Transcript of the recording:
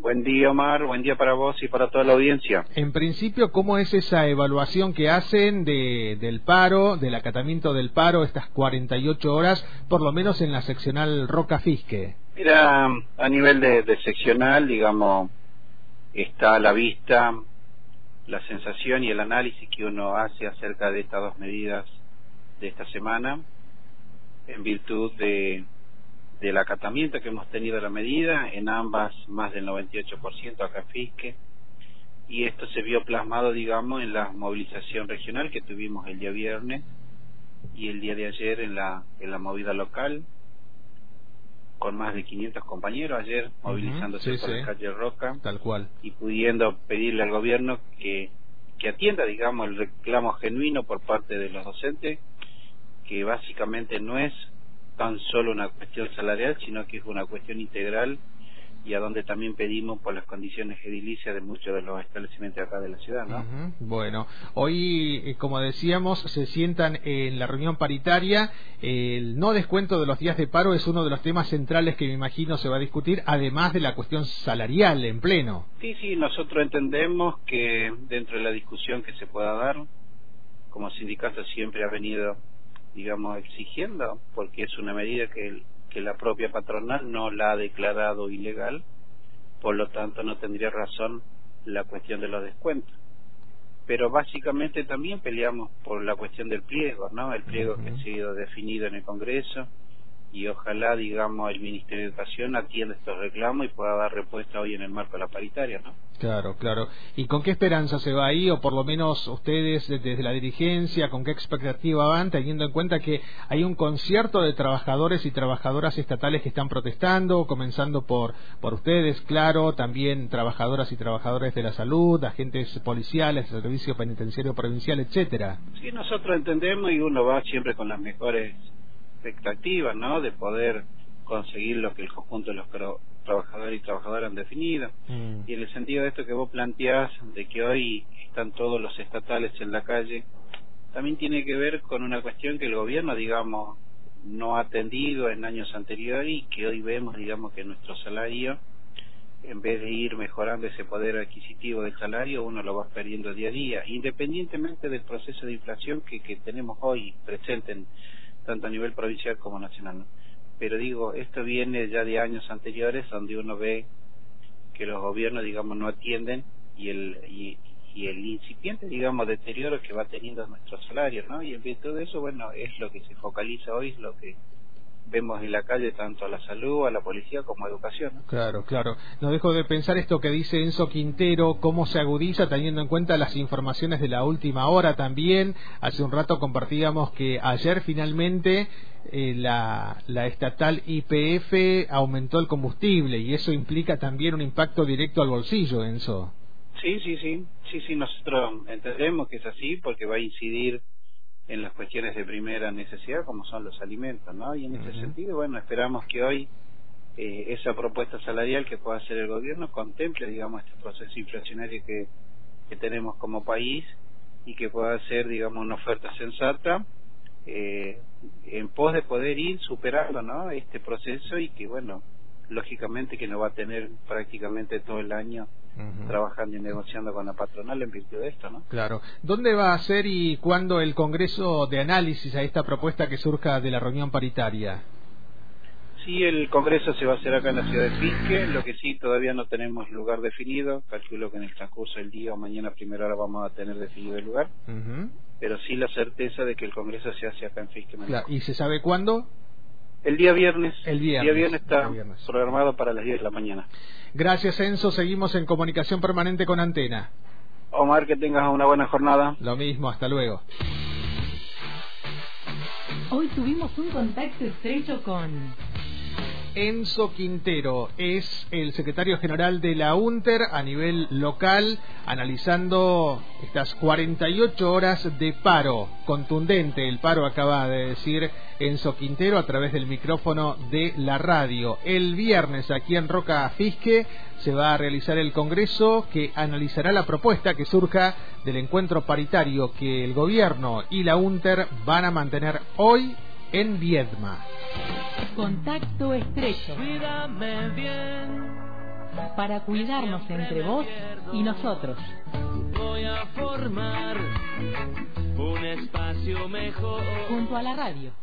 Buen día, Omar. Buen día para vos y para toda la audiencia. En principio, ¿cómo es esa evaluación que hacen de, del paro, del acatamiento del paro, estas 48 horas, por lo menos en la seccional Roca Fisque? Mira, a nivel de, de seccional, digamos, está a la vista la sensación y el análisis que uno hace acerca de estas dos medidas de esta semana, en virtud de del acatamiento que hemos tenido la medida, en ambas más del 98% acá Fisque, y esto se vio plasmado, digamos, en la movilización regional que tuvimos el día viernes y el día de ayer en la, en la movida local, con más de 500 compañeros ayer movilizándose por la calle Roca, tal cual, y pudiendo pedirle al gobierno que, que atienda, digamos, el reclamo genuino por parte de los docentes, que básicamente no es tan solo una cuestión salarial, sino que es una cuestión integral y a donde también pedimos por las condiciones edilicias de muchos de los establecimientos acá de la ciudad, ¿no? Bueno, hoy, eh, como decíamos, se sientan en la reunión paritaria. El no descuento de los días de paro es uno de los temas centrales que me imagino se va a discutir, además de la cuestión salarial en pleno. Sí, sí, nosotros entendemos que dentro de la discusión que se pueda dar, como sindicato siempre ha venido digamos, exigiendo, porque es una medida que, que la propia patronal no la ha declarado ilegal, por lo tanto no tendría razón la cuestión de los descuentos. Pero básicamente también peleamos por la cuestión del pliego, ¿no? El pliego que ha sido definido en el Congreso y ojalá, digamos, el Ministerio de Educación atienda estos reclamos y pueda dar respuesta hoy en el marco de la paritaria, ¿no? Claro, claro. ¿Y con qué esperanza se va ahí, o por lo menos ustedes desde la dirigencia, con qué expectativa van, teniendo en cuenta que hay un concierto de trabajadores y trabajadoras estatales que están protestando, comenzando por, por ustedes, claro, también trabajadoras y trabajadores de la salud, agentes policiales, servicio penitenciario provincial, etcétera? Sí, nosotros entendemos y uno va siempre con las mejores expectativas, ¿no? De poder conseguir lo que el conjunto de los trabajadores y trabajadoras han definido. Mm. Y en el sentido de esto que vos planteás, de que hoy están todos los estatales en la calle, también tiene que ver con una cuestión que el gobierno, digamos, no ha atendido en años anteriores y que hoy vemos, digamos, que nuestro salario, en vez de ir mejorando ese poder adquisitivo del salario, uno lo va perdiendo día a día, independientemente del proceso de inflación que, que tenemos hoy presente en tanto a nivel provincial como nacional. Pero digo, esto viene ya de años anteriores donde uno ve que los gobiernos, digamos, no atienden y el, y, el incipiente, digamos, deterioro que va teniendo nuestro salario, ¿no? Y en virtud de eso, bueno, es lo que se focaliza hoy, es lo que vemos en la calle tanto a la salud, a la policía como a educación. Claro, claro. No dejo de pensar esto que dice Enzo Quintero, cómo se agudiza teniendo en cuenta las informaciones de la última hora también. Hace un rato compartíamos que ayer finalmente eh, la, la estatal IPF aumentó el combustible y eso implica también un impacto directo al bolsillo, Enzo. Sí, sí, sí, sí, sí, nosotros entendemos que es así porque va a incidir en las cuestiones de primera necesidad como son los alimentos, ¿no? Y en ese sentido, bueno, esperamos que hoy eh, esa propuesta salarial que pueda hacer el gobierno contemple, digamos, este proceso inflacionario que, que tenemos como país y que pueda ser, digamos, una oferta sensata eh, en pos de poder ir superando, ¿no? Este proceso y que, bueno, lógicamente que no va a tener prácticamente todo el año trabajando y negociando con la patronal en virtud de esto, ¿no? Claro. ¿Dónde va a ser y cuándo el Congreso de análisis a esta propuesta que surja de la reunión paritaria? Sí, el Congreso se va a hacer acá en la ciudad de Fisque, lo que sí todavía no tenemos lugar definido, calculo que en el transcurso del día o mañana primera hora vamos a tener definido el lugar, pero sí la certeza de que el Congreso se hace acá en Fisque. ¿Y se sabe cuándo? El día viernes. El viernes. día viernes está programado para las 10 de la mañana. Gracias, Enzo. Seguimos en comunicación permanente con Antena. Omar, que tengas una buena jornada. Lo mismo, hasta luego. Hoy tuvimos un contacto estrecho con Enzo Quintero es el secretario general de la UNTER a nivel local, analizando estas 48 horas de paro. Contundente el paro, acaba de decir Enzo Quintero a través del micrófono de la radio. El viernes aquí en Roca Fisque se va a realizar el Congreso que analizará la propuesta que surja del encuentro paritario que el gobierno y la UNTER van a mantener hoy en Viedma. Contacto estrecho. Cuídame bien, para cuidarnos entre vos y nosotros. Voy a formar un espacio mejor junto a la radio.